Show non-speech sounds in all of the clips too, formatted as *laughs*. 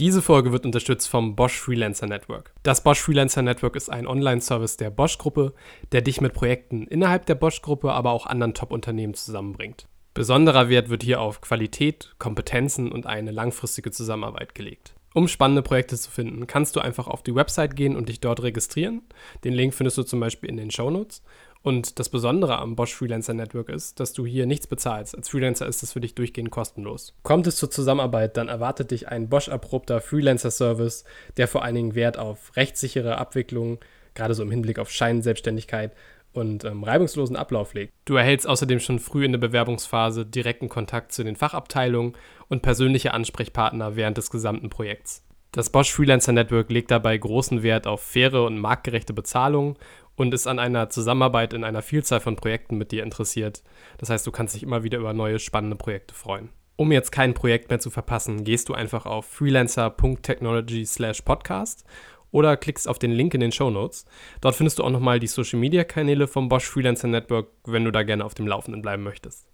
Diese Folge wird unterstützt vom Bosch Freelancer Network. Das Bosch Freelancer Network ist ein Online-Service der Bosch-Gruppe, der dich mit Projekten innerhalb der Bosch-Gruppe, aber auch anderen Top-Unternehmen zusammenbringt. Besonderer Wert wird hier auf Qualität, Kompetenzen und eine langfristige Zusammenarbeit gelegt. Um spannende Projekte zu finden, kannst du einfach auf die Website gehen und dich dort registrieren. Den Link findest du zum Beispiel in den Show Notes. Und das Besondere am Bosch Freelancer Network ist, dass du hier nichts bezahlst. Als Freelancer ist es für dich durchgehend kostenlos. Kommt es zur Zusammenarbeit, dann erwartet dich ein Bosch-erprobter Freelancer-Service, der vor allen Dingen Wert auf rechtssichere Abwicklung, gerade so im Hinblick auf Scheinselbstständigkeit und ähm, reibungslosen Ablauf legt. Du erhältst außerdem schon früh in der Bewerbungsphase direkten Kontakt zu den Fachabteilungen und persönliche Ansprechpartner während des gesamten Projekts. Das Bosch Freelancer Network legt dabei großen Wert auf faire und marktgerechte Bezahlung und ist an einer Zusammenarbeit in einer Vielzahl von Projekten mit dir interessiert. Das heißt, du kannst dich immer wieder über neue spannende Projekte freuen. Um jetzt kein Projekt mehr zu verpassen, gehst du einfach auf freelancer.technology/podcast oder klickst auf den Link in den Show Notes. Dort findest du auch nochmal die Social Media Kanäle vom Bosch Freelancer Network, wenn du da gerne auf dem Laufenden bleiben möchtest.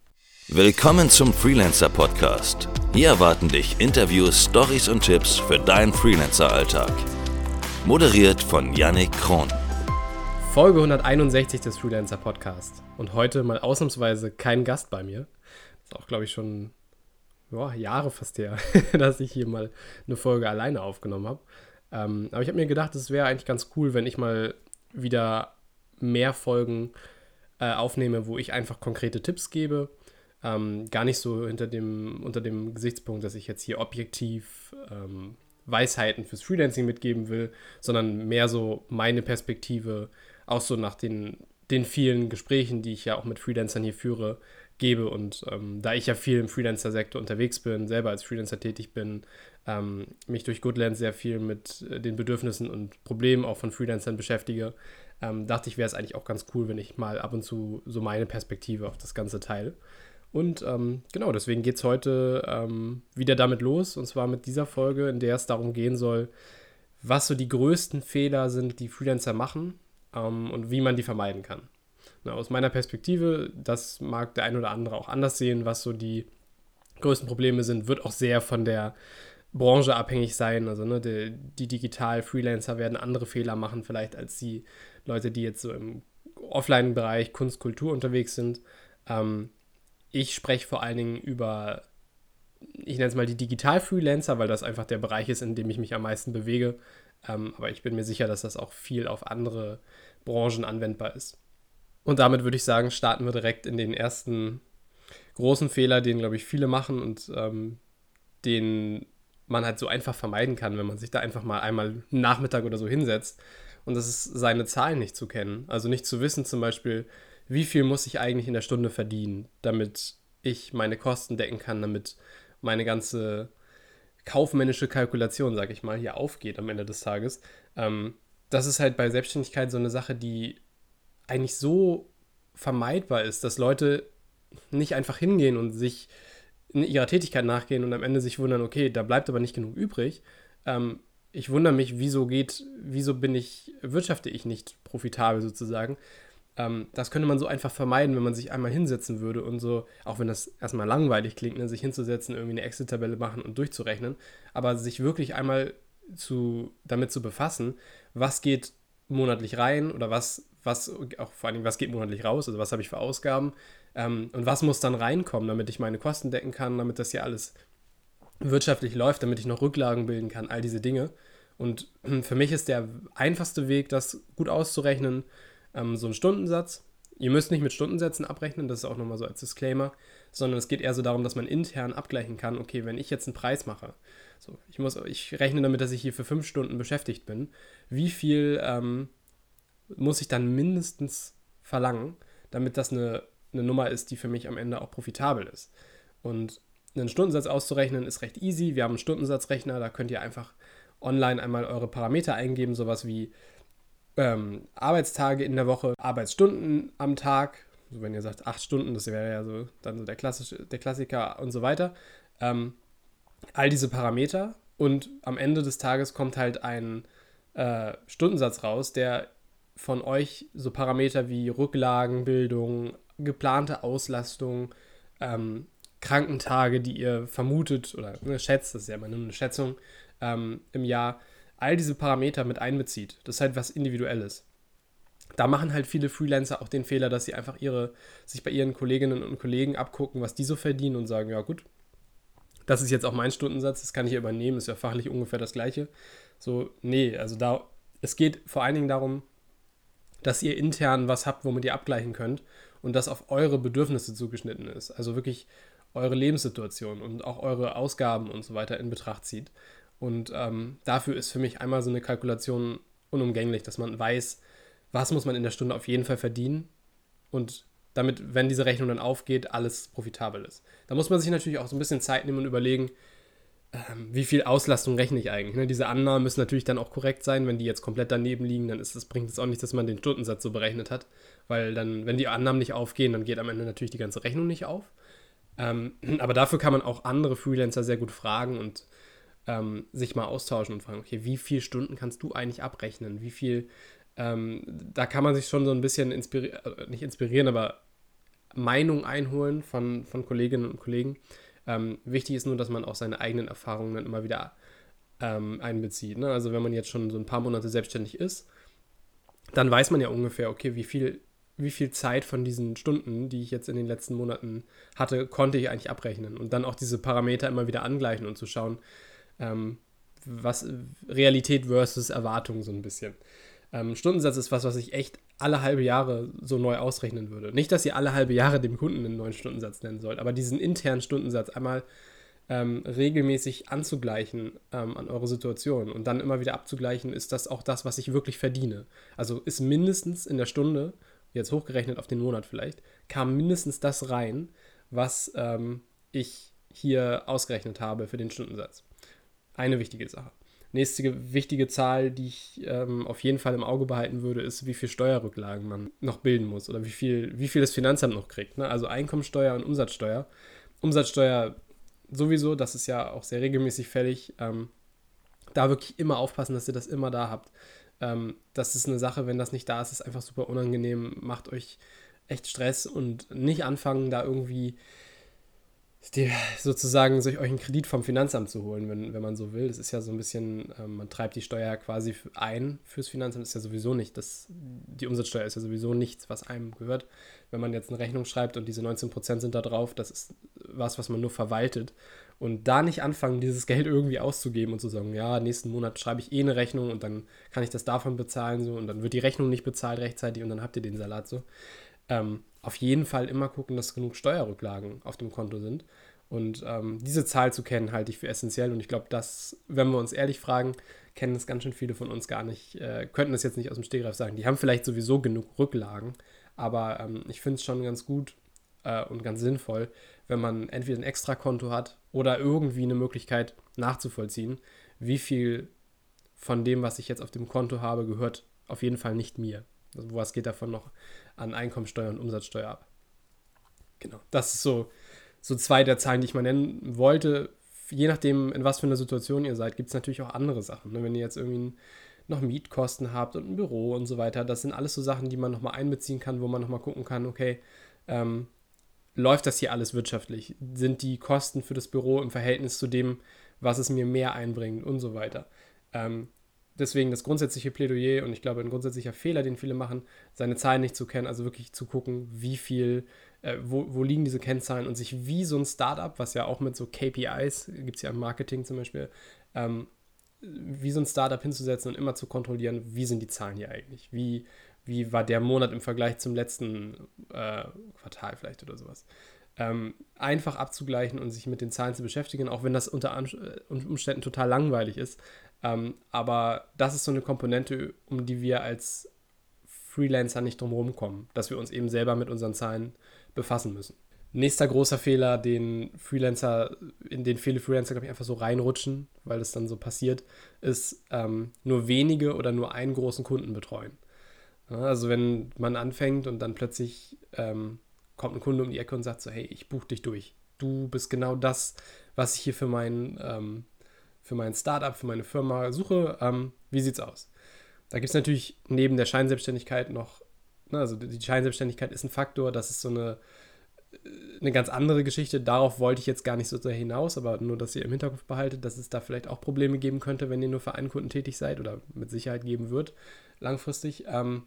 Willkommen zum Freelancer Podcast. Hier erwarten dich Interviews, Stories und Tipps für deinen Freelancer-Alltag. Moderiert von Yannick Kron. Folge 161 des Freelancer Podcast. Und heute mal ausnahmsweise kein Gast bei mir. Ist auch, glaube ich, schon ja, Jahre fast her, *laughs* dass ich hier mal eine Folge alleine aufgenommen habe. Ähm, aber ich habe mir gedacht, es wäre eigentlich ganz cool, wenn ich mal wieder mehr Folgen äh, aufnehme, wo ich einfach konkrete Tipps gebe. Ähm, gar nicht so hinter dem, unter dem Gesichtspunkt, dass ich jetzt hier objektiv ähm, Weisheiten fürs Freelancing mitgeben will, sondern mehr so meine Perspektive, auch so nach den, den vielen Gesprächen, die ich ja auch mit Freelancern hier führe, gebe. Und ähm, da ich ja viel im Freelancer-Sektor unterwegs bin, selber als Freelancer tätig bin, ähm, mich durch Goodland sehr viel mit äh, den Bedürfnissen und Problemen auch von Freelancern beschäftige, ähm, dachte ich, wäre es eigentlich auch ganz cool, wenn ich mal ab und zu so meine Perspektive auf das Ganze teile. Und ähm, genau, deswegen geht es heute ähm, wieder damit los, und zwar mit dieser Folge, in der es darum gehen soll, was so die größten Fehler sind, die Freelancer machen ähm, und wie man die vermeiden kann. Na, aus meiner Perspektive, das mag der ein oder andere auch anders sehen, was so die größten Probleme sind, wird auch sehr von der Branche abhängig sein. Also ne, die, die Digital-Freelancer werden andere Fehler machen, vielleicht als die Leute, die jetzt so im Offline-Bereich Kunst, Kultur unterwegs sind. Ähm, ich spreche vor allen Dingen über, ich nenne es mal die Digital-Freelancer, weil das einfach der Bereich ist, in dem ich mich am meisten bewege. Ähm, aber ich bin mir sicher, dass das auch viel auf andere Branchen anwendbar ist. Und damit würde ich sagen, starten wir direkt in den ersten großen Fehler, den, glaube ich, viele machen und ähm, den man halt so einfach vermeiden kann, wenn man sich da einfach mal einmal einen Nachmittag oder so hinsetzt. Und das ist, seine Zahlen nicht zu kennen. Also nicht zu wissen, zum Beispiel, wie viel muss ich eigentlich in der Stunde verdienen, damit ich meine Kosten decken kann, damit meine ganze kaufmännische Kalkulation, sag ich mal, hier aufgeht am Ende des Tages. Ähm, das ist halt bei Selbstständigkeit so eine Sache, die eigentlich so vermeidbar ist, dass Leute nicht einfach hingehen und sich in ihrer Tätigkeit nachgehen und am Ende sich wundern, okay, da bleibt aber nicht genug übrig. Ähm, ich wundere mich, wieso geht, wieso bin ich, wirtschafte ich nicht profitabel sozusagen. Ähm, das könnte man so einfach vermeiden, wenn man sich einmal hinsetzen würde und so, auch wenn das erstmal langweilig klingt, ne, sich hinzusetzen, irgendwie eine Excel-Tabelle machen und durchzurechnen, aber sich wirklich einmal zu, damit zu befassen, was geht monatlich rein oder was, was, auch vor allem, was geht monatlich raus, also was habe ich für Ausgaben ähm, und was muss dann reinkommen, damit ich meine Kosten decken kann, damit das hier alles wirtschaftlich läuft, damit ich noch Rücklagen bilden kann, all diese Dinge. Und für mich ist der einfachste Weg, das gut auszurechnen, ähm, so ein Stundensatz. Ihr müsst nicht mit Stundensätzen abrechnen, das ist auch nochmal so als Disclaimer, sondern es geht eher so darum, dass man intern abgleichen kann, okay, wenn ich jetzt einen Preis mache, so, ich, muss, ich rechne damit, dass ich hier für fünf Stunden beschäftigt bin, wie viel ähm, muss ich dann mindestens verlangen, damit das eine, eine Nummer ist, die für mich am Ende auch profitabel ist. Und einen Stundensatz auszurechnen ist recht easy. Wir haben einen Stundensatzrechner, da könnt ihr einfach online einmal eure Parameter eingeben, sowas wie ähm, Arbeitstage in der Woche, Arbeitsstunden am Tag. Also wenn ihr sagt acht Stunden, das wäre ja so dann so der, klassische, der Klassiker und so weiter. Ähm, all diese Parameter und am Ende des Tages kommt halt ein äh, Stundensatz raus, der von euch so Parameter wie Rücklagenbildung, geplante Auslastung, ähm, Krankentage, die ihr vermutet oder ne, schätzt, das ist ja immer nur eine Schätzung, ähm, im Jahr all diese Parameter mit einbezieht. Das ist halt was Individuelles. Da machen halt viele Freelancer auch den Fehler, dass sie einfach ihre, sich bei ihren Kolleginnen und Kollegen abgucken, was die so verdienen und sagen, ja gut, das ist jetzt auch mein Stundensatz, das kann ich übernehmen, ist ja fachlich ungefähr das gleiche. So, nee, also da, es geht vor allen Dingen darum, dass ihr intern was habt, womit ihr abgleichen könnt und das auf eure Bedürfnisse zugeschnitten ist. Also wirklich eure Lebenssituation und auch eure Ausgaben und so weiter in Betracht zieht. Und ähm, dafür ist für mich einmal so eine Kalkulation unumgänglich, dass man weiß, was muss man in der Stunde auf jeden Fall verdienen und damit, wenn diese Rechnung dann aufgeht, alles profitabel ist. Da muss man sich natürlich auch so ein bisschen Zeit nehmen und überlegen, ähm, wie viel Auslastung rechne ich eigentlich. Ne? Diese Annahmen müssen natürlich dann auch korrekt sein. Wenn die jetzt komplett daneben liegen, dann ist das, bringt es auch nicht, dass man den Stundensatz so berechnet hat. Weil dann, wenn die Annahmen nicht aufgehen, dann geht am Ende natürlich die ganze Rechnung nicht auf. Ähm, *clears throat* aber dafür kann man auch andere Freelancer sehr gut fragen und ähm, sich mal austauschen und fragen, okay, wie viele Stunden kannst du eigentlich abrechnen? Wie viel, ähm, da kann man sich schon so ein bisschen inspirieren, äh, nicht inspirieren, aber Meinung einholen von, von Kolleginnen und Kollegen. Ähm, wichtig ist nur, dass man auch seine eigenen Erfahrungen dann immer wieder ähm, einbezieht. Ne? Also wenn man jetzt schon so ein paar Monate selbstständig ist, dann weiß man ja ungefähr, okay, wie viel wie viel Zeit von diesen Stunden, die ich jetzt in den letzten Monaten hatte, konnte ich eigentlich abrechnen und dann auch diese Parameter immer wieder angleichen und zu schauen, ähm, was Realität versus Erwartung so ein bisschen. Ähm, Stundensatz ist was, was ich echt alle halbe Jahre so neu ausrechnen würde. Nicht, dass ihr alle halbe Jahre dem Kunden einen neuen Stundensatz nennen sollt, aber diesen internen Stundensatz einmal ähm, regelmäßig anzugleichen ähm, an eure Situation und dann immer wieder abzugleichen, ist das auch das, was ich wirklich verdiene. Also ist mindestens in der Stunde jetzt hochgerechnet auf den Monat vielleicht, kam mindestens das rein, was ähm, ich hier ausgerechnet habe für den Stundensatz. Eine wichtige Sache. Nächste wichtige Zahl, die ich ähm, auf jeden Fall im Auge behalten würde, ist, wie viel Steuerrücklagen man noch bilden muss oder wie viel, wie viel das Finanzamt noch kriegt. Ne? Also Einkommensteuer und Umsatzsteuer. Umsatzsteuer sowieso, das ist ja auch sehr regelmäßig fällig. Ähm, da wirklich immer aufpassen, dass ihr das immer da habt. Ähm, das ist eine Sache, wenn das nicht da ist, ist einfach super unangenehm, macht euch echt Stress und nicht anfangen, da irgendwie die, *laughs* sozusagen sich euch einen Kredit vom Finanzamt zu holen, wenn, wenn man so will. Das ist ja so ein bisschen, ähm, man treibt die Steuer quasi ein fürs Finanzamt, ist ja sowieso nicht, das, die Umsatzsteuer ist ja sowieso nichts, was einem gehört. Wenn man jetzt eine Rechnung schreibt und diese 19% sind da drauf, das ist was, was man nur verwaltet. Und da nicht anfangen, dieses *laughs* Geld irgendwie auszugeben und zu sagen, ja, nächsten Monat schreibe ich eh eine Rechnung und dann kann ich das davon bezahlen so und dann wird die Rechnung nicht bezahlt rechtzeitig und dann habt ihr den Salat so. Ähm, auf jeden Fall immer gucken, dass genug Steuerrücklagen auf dem Konto sind. Und ähm, diese Zahl zu kennen, halte ich für essentiell. Und ich glaube, dass, wenn wir uns ehrlich fragen, kennen es ganz schön viele von uns gar nicht, äh, könnten es jetzt nicht aus dem Stegreif sagen. Die haben vielleicht sowieso genug Rücklagen, aber ähm, ich finde es schon ganz gut äh, und ganz sinnvoll, wenn man entweder ein Extrakonto hat oder irgendwie eine Möglichkeit nachzuvollziehen, wie viel von dem, was ich jetzt auf dem Konto habe, gehört auf jeden Fall nicht mir. Also was geht davon noch an Einkommensteuer und Umsatzsteuer ab? Genau, das ist so, so zwei der Zahlen, die ich mal nennen wollte. Je nachdem, in was für einer Situation ihr seid, gibt es natürlich auch andere Sachen. Ne? Wenn ihr jetzt irgendwie noch Mietkosten habt und ein Büro und so weiter, das sind alles so Sachen, die man nochmal einbeziehen kann, wo man nochmal gucken kann, okay, ähm, läuft das hier alles wirtschaftlich? Sind die Kosten für das Büro im Verhältnis zu dem, was es mir mehr einbringt und so weiter? Ähm, deswegen das grundsätzliche Plädoyer und ich glaube, ein grundsätzlicher Fehler, den viele machen, seine Zahlen nicht zu kennen, also wirklich zu gucken, wie viel, äh, wo, wo liegen diese Kennzahlen und sich wie so ein Startup, was ja auch mit so KPIs, gibt es ja im Marketing zum Beispiel, ähm, wie so ein Startup hinzusetzen und immer zu kontrollieren, wie sind die Zahlen hier eigentlich? Wie, wie war der Monat im Vergleich zum letzten äh, Quartal vielleicht oder sowas. Ähm, einfach abzugleichen und sich mit den Zahlen zu beschäftigen, auch wenn das unter äh, Umständen total langweilig ist. Ähm, aber das ist so eine Komponente, um die wir als Freelancer nicht drum kommen, dass wir uns eben selber mit unseren Zahlen befassen müssen. Nächster großer Fehler, den Freelancer, in den viele Freelancer, glaube ich, einfach so reinrutschen, weil das dann so passiert, ist ähm, nur wenige oder nur einen großen Kunden betreuen. Also wenn man anfängt und dann plötzlich ähm, kommt ein Kunde um die Ecke und sagt so, hey, ich buche dich durch. Du bist genau das, was ich hier für mein, ähm, für mein Startup, für meine Firma suche. Ähm, wie sieht's aus? Da gibt es natürlich neben der Scheinselbstständigkeit noch, ne, also die Scheinselbstständigkeit ist ein Faktor, das ist so eine eine ganz andere Geschichte. Darauf wollte ich jetzt gar nicht so sehr hinaus, aber nur, dass ihr im Hinterkopf behaltet, dass es da vielleicht auch Probleme geben könnte, wenn ihr nur für einen Kunden tätig seid oder mit Sicherheit geben wird, langfristig. Ähm,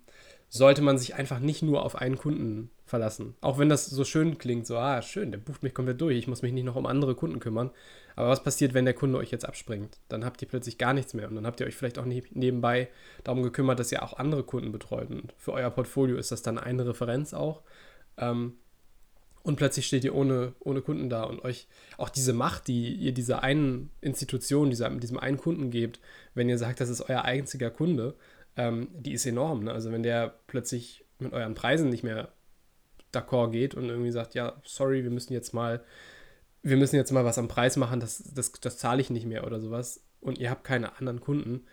sollte man sich einfach nicht nur auf einen Kunden verlassen. Auch wenn das so schön klingt, so, ah, schön, der bucht mich komplett durch, ich muss mich nicht noch um andere Kunden kümmern. Aber was passiert, wenn der Kunde euch jetzt abspringt? Dann habt ihr plötzlich gar nichts mehr und dann habt ihr euch vielleicht auch nebenbei darum gekümmert, dass ihr auch andere Kunden betreut. Und für euer Portfolio ist das dann eine Referenz auch. Ähm, und plötzlich steht ihr ohne, ohne Kunden da und euch auch diese Macht, die ihr dieser einen Institution, dieser, diesem einen Kunden gebt, wenn ihr sagt, das ist euer einziger Kunde, ähm, die ist enorm. Ne? Also wenn der plötzlich mit euren Preisen nicht mehr d'accord geht und irgendwie sagt, ja, sorry, wir müssen jetzt mal, wir müssen jetzt mal was am Preis machen, das, das, das zahle ich nicht mehr oder sowas und ihr habt keine anderen Kunden,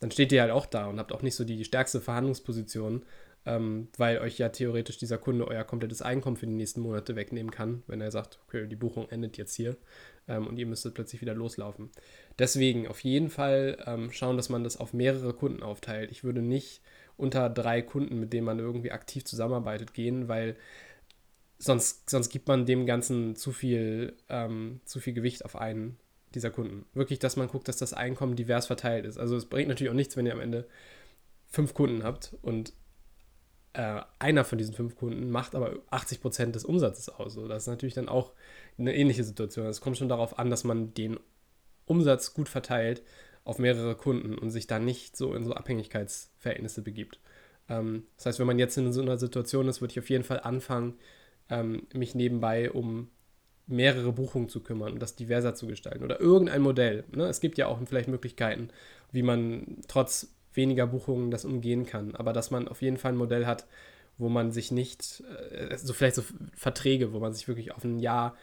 dann steht ihr halt auch da und habt auch nicht so die stärkste Verhandlungsposition, ähm, weil euch ja theoretisch dieser Kunde euer komplettes Einkommen für die nächsten Monate wegnehmen kann, wenn er sagt, okay, die Buchung endet jetzt hier ähm, und ihr müsstet plötzlich wieder loslaufen. Deswegen auf jeden Fall ähm, schauen, dass man das auf mehrere Kunden aufteilt. Ich würde nicht unter drei Kunden, mit denen man irgendwie aktiv zusammenarbeitet, gehen, weil sonst, sonst gibt man dem Ganzen zu viel, ähm, zu viel Gewicht auf einen dieser Kunden. Wirklich, dass man guckt, dass das Einkommen divers verteilt ist. Also es bringt natürlich auch nichts, wenn ihr am Ende fünf Kunden habt und äh, einer von diesen fünf Kunden macht aber 80 Prozent des Umsatzes aus. So, das ist natürlich dann auch eine ähnliche Situation. Es kommt schon darauf an, dass man den Umsatz gut verteilt auf mehrere Kunden und sich da nicht so in so Abhängigkeitsverhältnisse begibt. Ähm, das heißt, wenn man jetzt in so einer Situation ist, würde ich auf jeden Fall anfangen, ähm, mich nebenbei um mehrere Buchungen zu kümmern und das diverser zu gestalten oder irgendein Modell. Ne? Es gibt ja auch vielleicht Möglichkeiten, wie man trotz weniger Buchungen das umgehen kann. Aber dass man auf jeden Fall ein Modell hat, wo man sich nicht, äh, so vielleicht so Verträge, wo man sich wirklich auf ein Jahr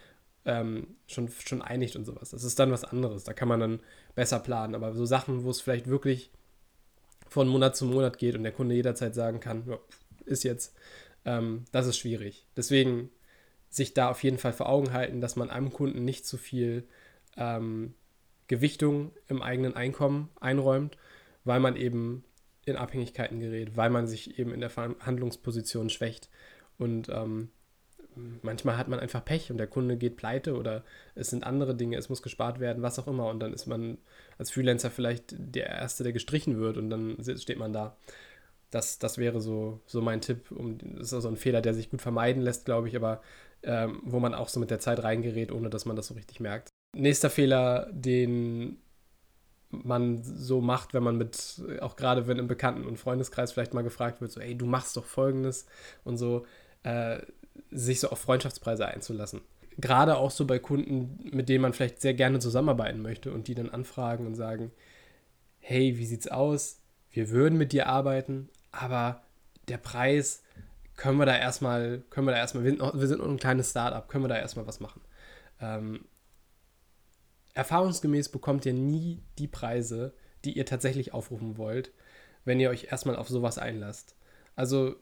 ähm, schon, schon einigt und sowas. Das ist dann was anderes. Da kann man dann besser planen. Aber so Sachen, wo es vielleicht wirklich von Monat zu Monat geht und der Kunde jederzeit sagen kann, ist jetzt, ähm, das ist schwierig. Deswegen sich da auf jeden Fall vor Augen halten, dass man einem Kunden nicht zu viel ähm, Gewichtung im eigenen Einkommen einräumt weil man eben in Abhängigkeiten gerät, weil man sich eben in der Verhandlungsposition schwächt. Und ähm, manchmal hat man einfach Pech und der Kunde geht pleite oder es sind andere Dinge, es muss gespart werden, was auch immer. Und dann ist man als Freelancer vielleicht der Erste, der gestrichen wird und dann steht man da. Das, das wäre so, so mein Tipp. Um, das ist also ein Fehler, der sich gut vermeiden lässt, glaube ich, aber ähm, wo man auch so mit der Zeit reingerät, ohne dass man das so richtig merkt. Nächster Fehler, den man so macht, wenn man mit, auch gerade wenn im Bekannten- und Freundeskreis vielleicht mal gefragt wird, so, ey, du machst doch Folgendes und so, äh, sich so auf Freundschaftspreise einzulassen. Gerade auch so bei Kunden, mit denen man vielleicht sehr gerne zusammenarbeiten möchte und die dann anfragen und sagen, hey, wie sieht's aus? Wir würden mit dir arbeiten, aber der Preis, können wir da erstmal, können wir da erstmal, wir sind, noch, wir sind noch ein kleines Startup, können wir da erstmal was machen? Ähm, erfahrungsgemäß bekommt ihr nie die Preise, die ihr tatsächlich aufrufen wollt, wenn ihr euch erstmal auf sowas einlasst. Also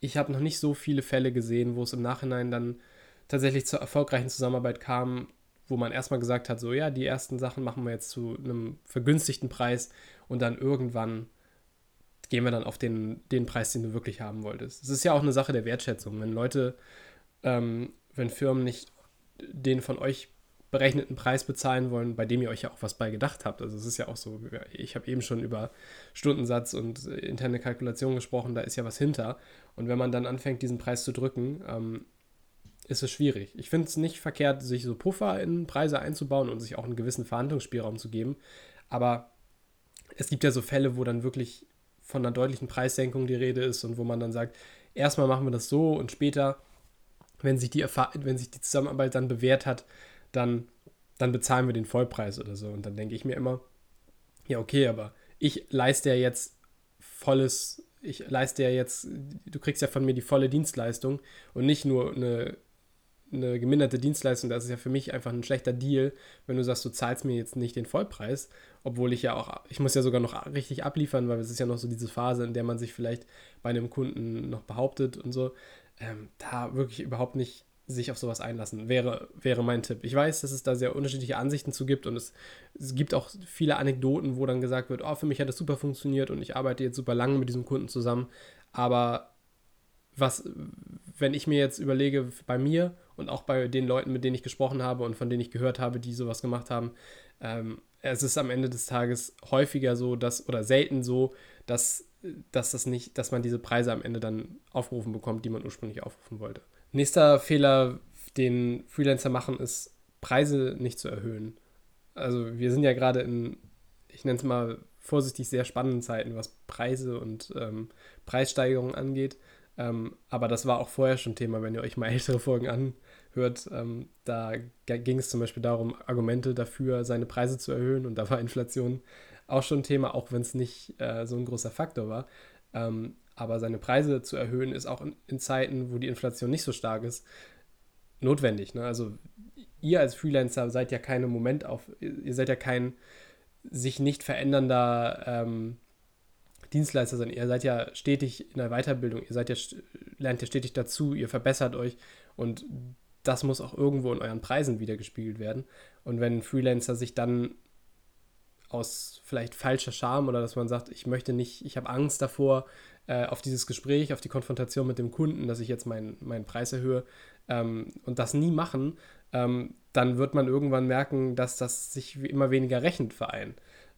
ich habe noch nicht so viele Fälle gesehen, wo es im Nachhinein dann tatsächlich zur erfolgreichen Zusammenarbeit kam, wo man erstmal gesagt hat, so ja, die ersten Sachen machen wir jetzt zu einem vergünstigten Preis und dann irgendwann gehen wir dann auf den, den Preis, den du wirklich haben wolltest. Es ist ja auch eine Sache der Wertschätzung. Wenn Leute, ähm, wenn Firmen nicht den von euch berechneten Preis bezahlen wollen, bei dem ihr euch ja auch was bei gedacht habt. Also es ist ja auch so, ich habe eben schon über Stundensatz und äh, interne Kalkulation gesprochen, da ist ja was hinter. Und wenn man dann anfängt, diesen Preis zu drücken, ähm, ist es schwierig. Ich finde es nicht verkehrt, sich so Puffer in Preise einzubauen und sich auch einen gewissen Verhandlungsspielraum zu geben. Aber es gibt ja so Fälle, wo dann wirklich von einer deutlichen Preissenkung die Rede ist und wo man dann sagt, erstmal machen wir das so und später, wenn sich die, wenn sich die Zusammenarbeit dann bewährt hat, dann, dann bezahlen wir den Vollpreis oder so. Und dann denke ich mir immer, ja, okay, aber ich leiste ja jetzt volles, ich leiste ja jetzt, du kriegst ja von mir die volle Dienstleistung und nicht nur eine, eine geminderte Dienstleistung. Das ist ja für mich einfach ein schlechter Deal, wenn du sagst, du zahlst mir jetzt nicht den Vollpreis, obwohl ich ja auch, ich muss ja sogar noch richtig abliefern, weil es ist ja noch so diese Phase, in der man sich vielleicht bei einem Kunden noch behauptet und so. Ähm, da wirklich überhaupt nicht sich auf sowas einlassen, wäre, wäre mein Tipp. Ich weiß, dass es da sehr unterschiedliche Ansichten zu gibt und es, es gibt auch viele Anekdoten, wo dann gesagt wird, oh, für mich hat das super funktioniert und ich arbeite jetzt super lange mit diesem Kunden zusammen. Aber was, wenn ich mir jetzt überlege, bei mir und auch bei den Leuten, mit denen ich gesprochen habe und von denen ich gehört habe, die sowas gemacht haben, ähm, es ist am Ende des Tages häufiger so, dass, oder selten so, dass, dass das nicht, dass man diese Preise am Ende dann aufgerufen bekommt, die man ursprünglich aufrufen wollte. Nächster Fehler, den Freelancer machen, ist, Preise nicht zu erhöhen. Also wir sind ja gerade in, ich nenne es mal vorsichtig, sehr spannenden Zeiten, was Preise und ähm, Preissteigerungen angeht. Ähm, aber das war auch vorher schon Thema, wenn ihr euch mal *laughs* ältere Folgen anhört. Ähm, da ging es zum Beispiel darum, Argumente dafür, seine Preise zu erhöhen. Und da war *laughs* Inflation auch schon Thema, auch wenn es nicht äh, so ein großer Faktor war. Ähm, aber seine Preise zu erhöhen, ist auch in, in, Zeiten, wo die Inflation nicht so stark ist, notwendig. Ne? Also ihr als Freelancer seid ja keine Moment auf, ihr seid ja kein sich nicht verändernder ähm, Dienstleister sein. Ihr seid ja stetig in der Weiterbildung, ihr seid ja, lernt ja stetig dazu, ihr verbessert euch und das muss auch irgendwo in euren Preisen wiedergespiegelt werden. Und wenn Freelancer sich dann aus vielleicht falscher Scham oder dass man sagt, ich möchte nicht, ich habe Angst davor, äh, auf dieses Gespräch, auf die Konfrontation mit dem Kunden, dass ich jetzt meinen, meinen Preis erhöhe ähm, und das nie machen, ähm, dann wird man irgendwann merken, dass das sich immer weniger rechnet für einen.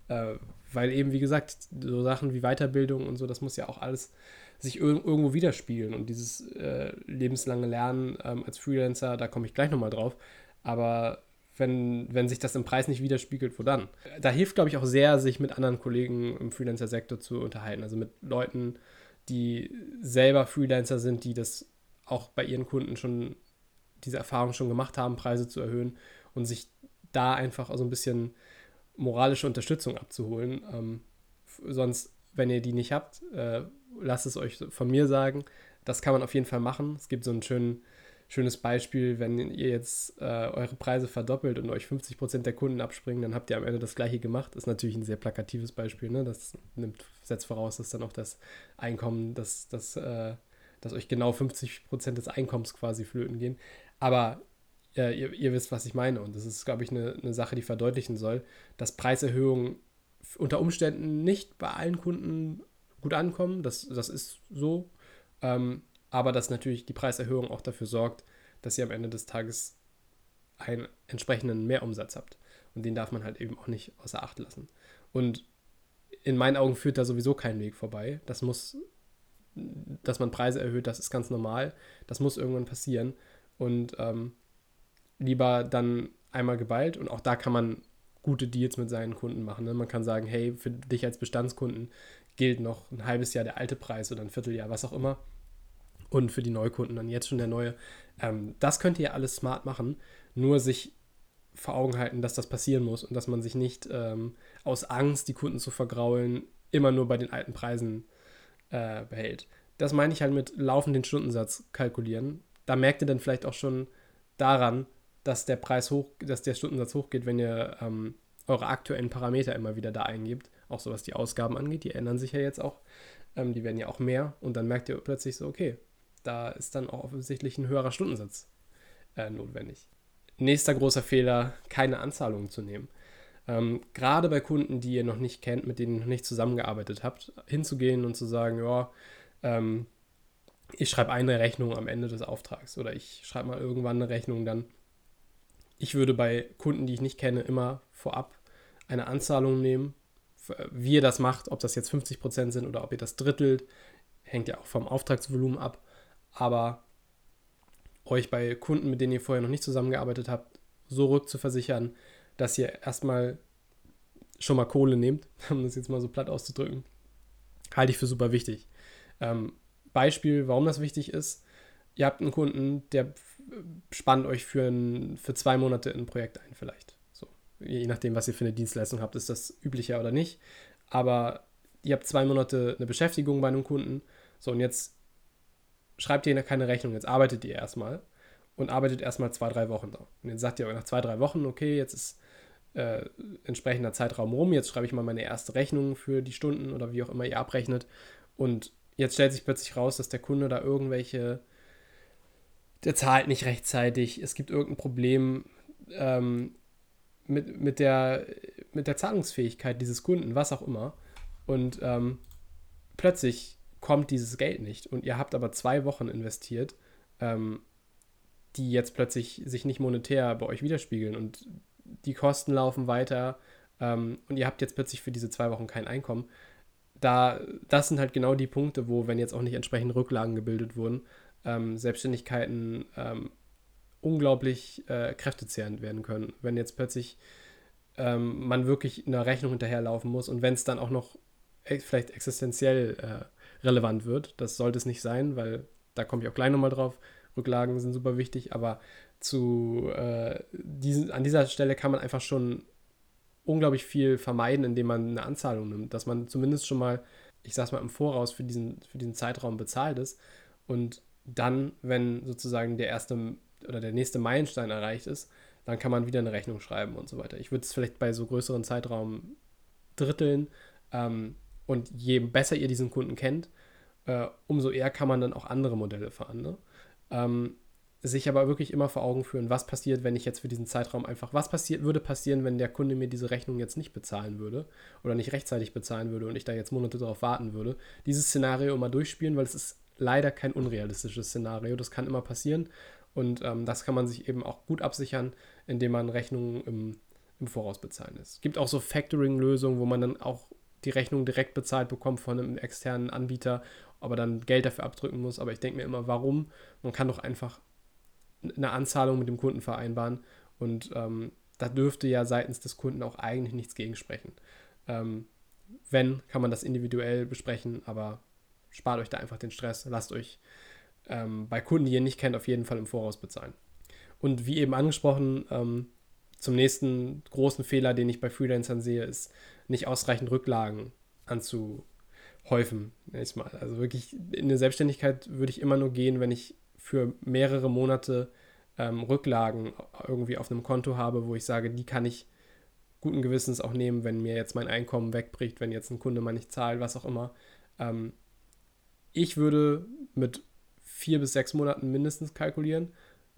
Äh, weil eben, wie gesagt, so Sachen wie Weiterbildung und so, das muss ja auch alles sich ir irgendwo widerspiegeln. Und dieses äh, lebenslange Lernen ähm, als Freelancer, da komme ich gleich nochmal drauf. Aber wenn, wenn sich das im Preis nicht widerspiegelt, wo dann? Da hilft, glaube ich, auch sehr, sich mit anderen Kollegen im Freelancer-Sektor zu unterhalten. Also mit Leuten, die selber Freelancer sind, die das auch bei ihren Kunden schon, diese Erfahrung schon gemacht haben, Preise zu erhöhen und sich da einfach so ein bisschen moralische Unterstützung abzuholen. Ähm, sonst, wenn ihr die nicht habt, äh, lasst es euch von mir sagen. Das kann man auf jeden Fall machen. Es gibt so ein schön, schönes Beispiel, wenn ihr jetzt äh, eure Preise verdoppelt und euch 50% der Kunden abspringen, dann habt ihr am Ende das gleiche gemacht. Das ist natürlich ein sehr plakatives Beispiel. Ne? Das nimmt, setzt voraus, dass dann auch das Einkommen, dass, dass, äh, dass euch genau 50% des Einkommens quasi flöten gehen. Aber äh, ihr, ihr, wisst, was ich meine. Und das ist, glaube ich, eine, eine Sache, die verdeutlichen soll, dass Preiserhöhungen unter Umständen nicht bei allen Kunden gut ankommen. Das, das ist so. Ähm, aber dass natürlich die Preiserhöhung auch dafür sorgt, dass ihr am Ende des Tages einen entsprechenden Mehrumsatz habt. Und den darf man halt eben auch nicht außer Acht lassen. Und in meinen Augen führt da sowieso kein Weg vorbei. Das muss, dass man Preise erhöht, das ist ganz normal. Das muss irgendwann passieren. Und ähm, lieber dann einmal geballt und auch da kann man gute Deals mit seinen Kunden machen. Ne? Man kann sagen, hey, für dich als Bestandskunden gilt noch ein halbes Jahr der alte Preis oder ein Vierteljahr, was auch immer. Und für die Neukunden dann jetzt schon der neue. Ähm, das könnt ihr alles smart machen, nur sich vor Augen halten, dass das passieren muss und dass man sich nicht ähm, aus Angst, die Kunden zu vergraulen, immer nur bei den alten Preisen äh, behält. Das meine ich halt mit laufenden Stundensatz kalkulieren. Da merkt ihr dann vielleicht auch schon daran, dass der Preis hoch, dass der Stundensatz hochgeht, wenn ihr ähm, eure aktuellen Parameter immer wieder da eingibt. Auch so was die Ausgaben angeht, die ändern sich ja jetzt auch. Ähm, die werden ja auch mehr und dann merkt ihr plötzlich so, okay, da ist dann auch offensichtlich ein höherer Stundensatz äh, notwendig. Nächster großer Fehler, keine Anzahlungen zu nehmen. Ähm, gerade bei Kunden, die ihr noch nicht kennt, mit denen ihr noch nicht zusammengearbeitet habt, hinzugehen und zu sagen, ja, ähm, ich schreibe eine Rechnung am Ende des Auftrags oder ich schreibe mal irgendwann eine Rechnung dann ich würde bei Kunden, die ich nicht kenne, immer vorab eine Anzahlung nehmen. Wie ihr das macht, ob das jetzt 50% sind oder ob ihr das drittelt, hängt ja auch vom Auftragsvolumen ab. Aber euch bei Kunden, mit denen ihr vorher noch nicht zusammengearbeitet habt, so rückzuversichern, dass ihr erstmal schon mal Kohle nehmt, *laughs* um das jetzt mal so platt auszudrücken, halte ich für super wichtig. Ähm, Beispiel, warum das wichtig ist. Ihr habt einen Kunden, der spannt euch für, ein, für zwei Monate in ein Projekt ein, vielleicht. So. Je nachdem, was ihr für eine Dienstleistung habt, ist das üblicher oder nicht. Aber ihr habt zwei Monate eine Beschäftigung bei einem Kunden. So, und jetzt schreibt ihr keine Rechnung, jetzt arbeitet ihr erstmal und arbeitet erstmal zwei, drei Wochen da. Und jetzt sagt ihr nach zwei, drei Wochen, okay, jetzt ist äh, entsprechender Zeitraum rum, jetzt schreibe ich mal meine erste Rechnung für die Stunden oder wie auch immer ihr abrechnet. Und jetzt stellt sich plötzlich raus, dass der Kunde da irgendwelche der zahlt nicht rechtzeitig, es gibt irgendein Problem ähm, mit, mit, der, mit der Zahlungsfähigkeit dieses Kunden, was auch immer. Und ähm, plötzlich kommt dieses Geld nicht. Und ihr habt aber zwei Wochen investiert, ähm, die jetzt plötzlich sich nicht monetär bei euch widerspiegeln und die Kosten laufen weiter ähm, und ihr habt jetzt plötzlich für diese zwei Wochen kein Einkommen. Da, das sind halt genau die Punkte, wo, wenn jetzt auch nicht entsprechend Rücklagen gebildet wurden, ähm, Selbstständigkeiten ähm, unglaublich äh, kräftezehrend werden können. Wenn jetzt plötzlich ähm, man wirklich einer Rechnung hinterherlaufen muss und wenn es dann auch noch e vielleicht existenziell äh, relevant wird, das sollte es nicht sein, weil da komme ich auch gleich nochmal drauf. Rücklagen sind super wichtig, aber zu äh, diesen, an dieser Stelle kann man einfach schon unglaublich viel vermeiden, indem man eine Anzahlung nimmt, dass man zumindest schon mal, ich sag's mal, im Voraus für diesen, für diesen Zeitraum bezahlt ist und dann, wenn sozusagen der erste oder der nächste Meilenstein erreicht ist, dann kann man wieder eine Rechnung schreiben und so weiter. Ich würde es vielleicht bei so größeren Zeitraum dritteln ähm, und je besser ihr diesen Kunden kennt, äh, umso eher kann man dann auch andere Modelle fahren. Ne? Ähm, sich aber wirklich immer vor Augen führen, was passiert, wenn ich jetzt für diesen Zeitraum einfach, was passiert, würde passieren, wenn der Kunde mir diese Rechnung jetzt nicht bezahlen würde oder nicht rechtzeitig bezahlen würde und ich da jetzt Monate darauf warten würde. Dieses Szenario immer durchspielen, weil es ist leider kein unrealistisches Szenario. Das kann immer passieren und ähm, das kann man sich eben auch gut absichern, indem man Rechnungen im, im Voraus bezahlen ist. Es gibt auch so Factoring-Lösungen, wo man dann auch die Rechnung direkt bezahlt bekommt von einem externen Anbieter, aber dann Geld dafür abdrücken muss. Aber ich denke mir immer, warum? Man kann doch einfach eine Anzahlung mit dem Kunden vereinbaren und ähm, da dürfte ja seitens des Kunden auch eigentlich nichts gegensprechen. Ähm, wenn, kann man das individuell besprechen, aber spart euch da einfach den Stress, lasst euch ähm, bei Kunden, die ihr nicht kennt, auf jeden Fall im Voraus bezahlen. Und wie eben angesprochen, ähm, zum nächsten großen Fehler, den ich bei Freelancern sehe, ist nicht ausreichend Rücklagen anzuhäufen. Mal. Also wirklich in eine Selbstständigkeit würde ich immer nur gehen, wenn ich für mehrere Monate ähm, Rücklagen irgendwie auf einem Konto habe, wo ich sage, die kann ich guten Gewissens auch nehmen, wenn mir jetzt mein Einkommen wegbricht, wenn jetzt ein Kunde mal nicht zahlt, was auch immer. Ähm, ich würde mit vier bis sechs Monaten mindestens kalkulieren.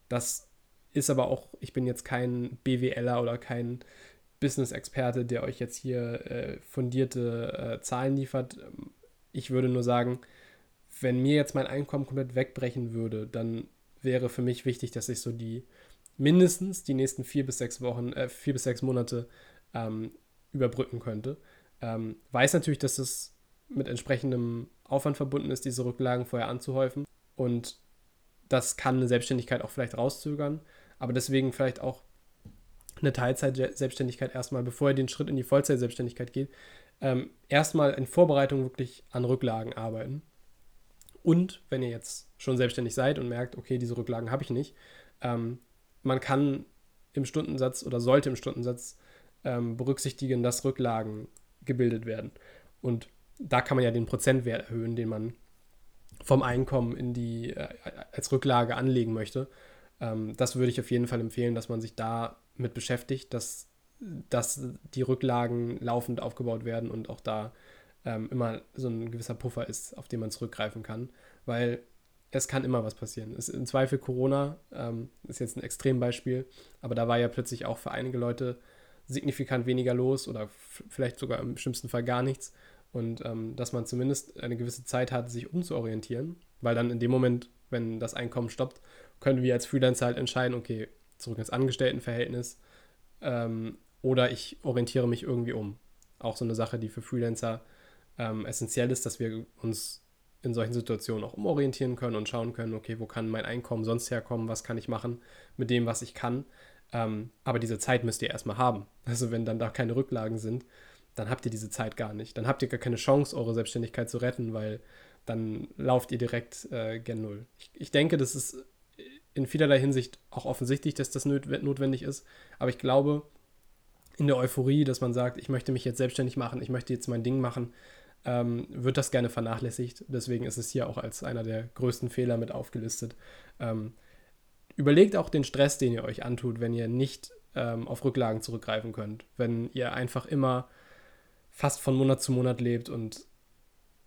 Das ist aber auch, ich bin jetzt kein BWLer oder kein Business-Experte, der euch jetzt hier äh, fundierte äh, Zahlen liefert. Ich würde nur sagen, wenn mir jetzt mein Einkommen komplett wegbrechen würde, dann wäre für mich wichtig, dass ich so die mindestens die nächsten vier bis sechs Wochen, äh, vier bis sechs Monate ähm, überbrücken könnte. Ähm, weiß natürlich, dass es mit entsprechendem Aufwand verbunden ist, diese Rücklagen vorher anzuhäufen. Und das kann eine Selbstständigkeit auch vielleicht rauszögern, aber deswegen vielleicht auch eine Teilzeit-Selbstständigkeit erstmal, bevor ihr den Schritt in die Vollzeit-Selbstständigkeit geht, ähm, erstmal in Vorbereitung wirklich an Rücklagen arbeiten und wenn ihr jetzt schon selbstständig seid und merkt, okay, diese Rücklagen habe ich nicht, ähm, man kann im Stundensatz oder sollte im Stundensatz ähm, berücksichtigen, dass Rücklagen gebildet werden. Und da kann man ja den Prozentwert erhöhen, den man vom Einkommen in die äh, als Rücklage anlegen möchte. Ähm, das würde ich auf jeden Fall empfehlen, dass man sich da mit beschäftigt, dass, dass die Rücklagen laufend aufgebaut werden und auch da ähm, immer so ein gewisser Puffer ist, auf den man zurückgreifen kann, weil es kann immer was passieren. Es, Im Zweifel Corona ähm, ist jetzt ein Extrembeispiel, aber da war ja plötzlich auch für einige Leute signifikant weniger los oder vielleicht sogar im schlimmsten Fall gar nichts. Und ähm, dass man zumindest eine gewisse Zeit hat, sich umzuorientieren, weil dann in dem Moment, wenn das Einkommen stoppt, können wir als Freelancer halt entscheiden, okay, zurück ins Angestelltenverhältnis ähm, oder ich orientiere mich irgendwie um. Auch so eine Sache, die für Freelancer ähm, essentiell ist, dass wir uns in solchen Situationen auch umorientieren können und schauen können, okay, wo kann mein Einkommen sonst herkommen, was kann ich machen mit dem, was ich kann. Ähm, aber diese Zeit müsst ihr erstmal haben. Also wenn dann da keine Rücklagen sind, dann habt ihr diese Zeit gar nicht. Dann habt ihr gar keine Chance, eure Selbstständigkeit zu retten, weil dann lauft ihr direkt äh, gen Null. Ich, ich denke, das ist in vielerlei Hinsicht auch offensichtlich, dass das notwendig ist. Aber ich glaube, in der Euphorie, dass man sagt, ich möchte mich jetzt selbstständig machen, ich möchte jetzt mein Ding machen, ähm, wird das gerne vernachlässigt. Deswegen ist es hier auch als einer der größten Fehler mit aufgelistet. Ähm, überlegt auch den Stress, den ihr euch antut, wenn ihr nicht ähm, auf Rücklagen zurückgreifen könnt. Wenn ihr einfach immer fast von Monat zu Monat lebt und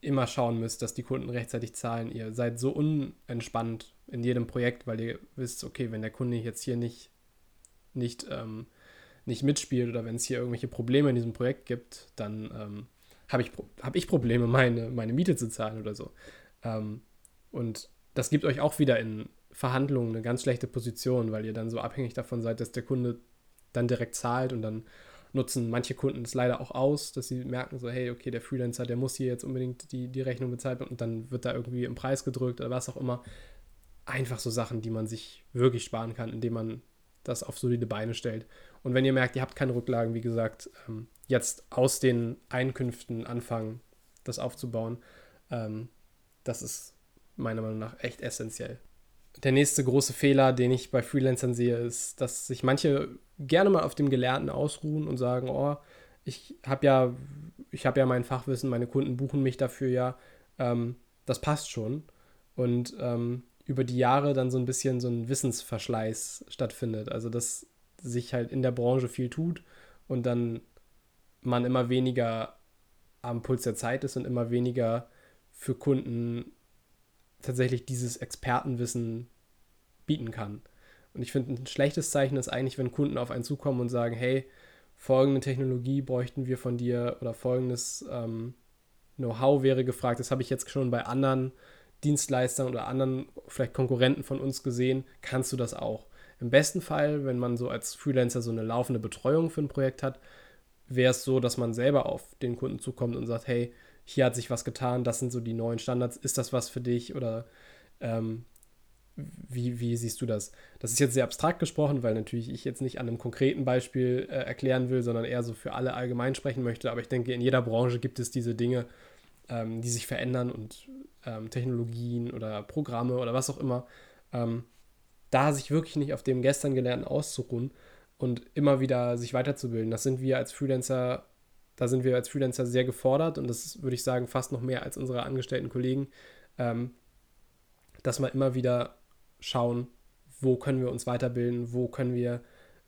immer schauen müsst, dass die Kunden rechtzeitig zahlen. Ihr seid so unentspannt in jedem Projekt, weil ihr wisst, okay, wenn der Kunde jetzt hier nicht, nicht, ähm, nicht mitspielt oder wenn es hier irgendwelche Probleme in diesem Projekt gibt, dann ähm, habe ich, hab ich Probleme, meine, meine Miete zu zahlen oder so. Ähm, und das gibt euch auch wieder in Verhandlungen eine ganz schlechte Position, weil ihr dann so abhängig davon seid, dass der Kunde dann direkt zahlt und dann nutzen manche Kunden es leider auch aus, dass sie merken so, hey, okay, der Freelancer, der muss hier jetzt unbedingt die, die Rechnung bezahlen und dann wird da irgendwie im Preis gedrückt oder was auch immer. Einfach so Sachen, die man sich wirklich sparen kann, indem man das auf solide Beine stellt. Und wenn ihr merkt, ihr habt keine Rücklagen, wie gesagt, ähm, jetzt aus den Einkünften anfangen, das aufzubauen, ähm, das ist meiner Meinung nach echt essentiell der nächste große Fehler, den ich bei Freelancern sehe, ist, dass sich manche gerne mal auf dem Gelernten ausruhen und sagen, oh, ich habe ja, ich habe ja mein Fachwissen, meine Kunden buchen mich dafür ja, ähm, das passt schon. Und ähm, über die Jahre dann so ein bisschen so ein Wissensverschleiß stattfindet. Also dass sich halt in der Branche viel tut und dann man immer weniger am Puls der Zeit ist und immer weniger für Kunden tatsächlich dieses Expertenwissen bieten kann. Und ich finde, ein schlechtes Zeichen ist eigentlich, wenn Kunden auf einen zukommen und sagen, hey, folgende Technologie bräuchten wir von dir oder folgendes ähm, Know-how wäre gefragt. Das habe ich jetzt schon bei anderen Dienstleistern oder anderen vielleicht Konkurrenten von uns gesehen. Kannst du das auch? Im besten Fall, wenn man so als Freelancer so eine laufende Betreuung für ein Projekt hat, wäre es so, dass man selber auf den Kunden zukommt und sagt, hey, hier hat sich was getan, das sind so die neuen Standards, ist das was für dich oder ähm, wie, wie siehst du das? Das ist jetzt sehr abstrakt gesprochen, weil natürlich ich jetzt nicht an einem konkreten Beispiel äh, erklären will, sondern eher so für alle allgemein sprechen möchte. Aber ich denke, in jeder Branche gibt es diese Dinge, ähm, die sich verändern und ähm, Technologien oder Programme oder was auch immer. Ähm, da sich wirklich nicht auf dem gestern Gelernten auszuruhen und immer wieder sich weiterzubilden, das sind wir als Freelancer da sind wir als Freelancer sehr gefordert und das würde ich sagen fast noch mehr als unsere angestellten Kollegen, ähm, dass wir immer wieder schauen, wo können wir uns weiterbilden, wo können wir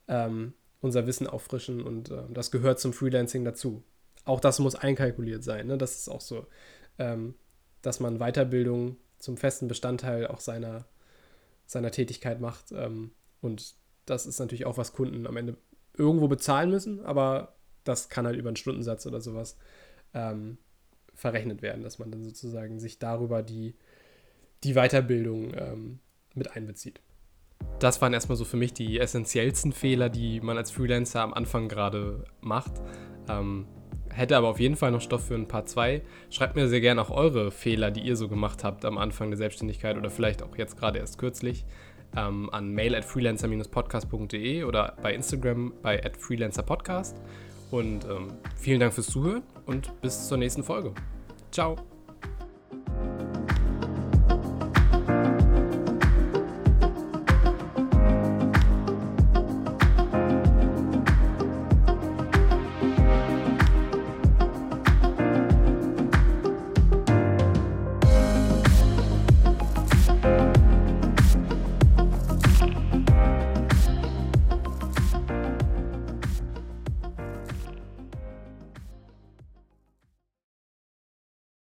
ähm, unser Wissen auffrischen und äh, das gehört zum Freelancing dazu. Auch das muss einkalkuliert sein. Ne? Das ist auch so, ähm, dass man Weiterbildung zum festen Bestandteil auch seiner, seiner Tätigkeit macht. Ähm, und das ist natürlich auch, was Kunden am Ende irgendwo bezahlen müssen, aber das kann halt über einen Stundensatz oder sowas ähm, verrechnet werden, dass man dann sozusagen sich darüber die, die Weiterbildung ähm, mit einbezieht. Das waren erstmal so für mich die essentiellsten Fehler, die man als Freelancer am Anfang gerade macht. Ähm, hätte aber auf jeden Fall noch Stoff für ein paar zwei. Schreibt mir sehr gerne auch eure Fehler, die ihr so gemacht habt am Anfang der Selbstständigkeit oder vielleicht auch jetzt gerade erst kürzlich ähm, an mail at freelancer-podcast.de oder bei Instagram bei at freelancerpodcast. Und ähm, vielen Dank fürs Zuhören und bis zur nächsten Folge. Ciao.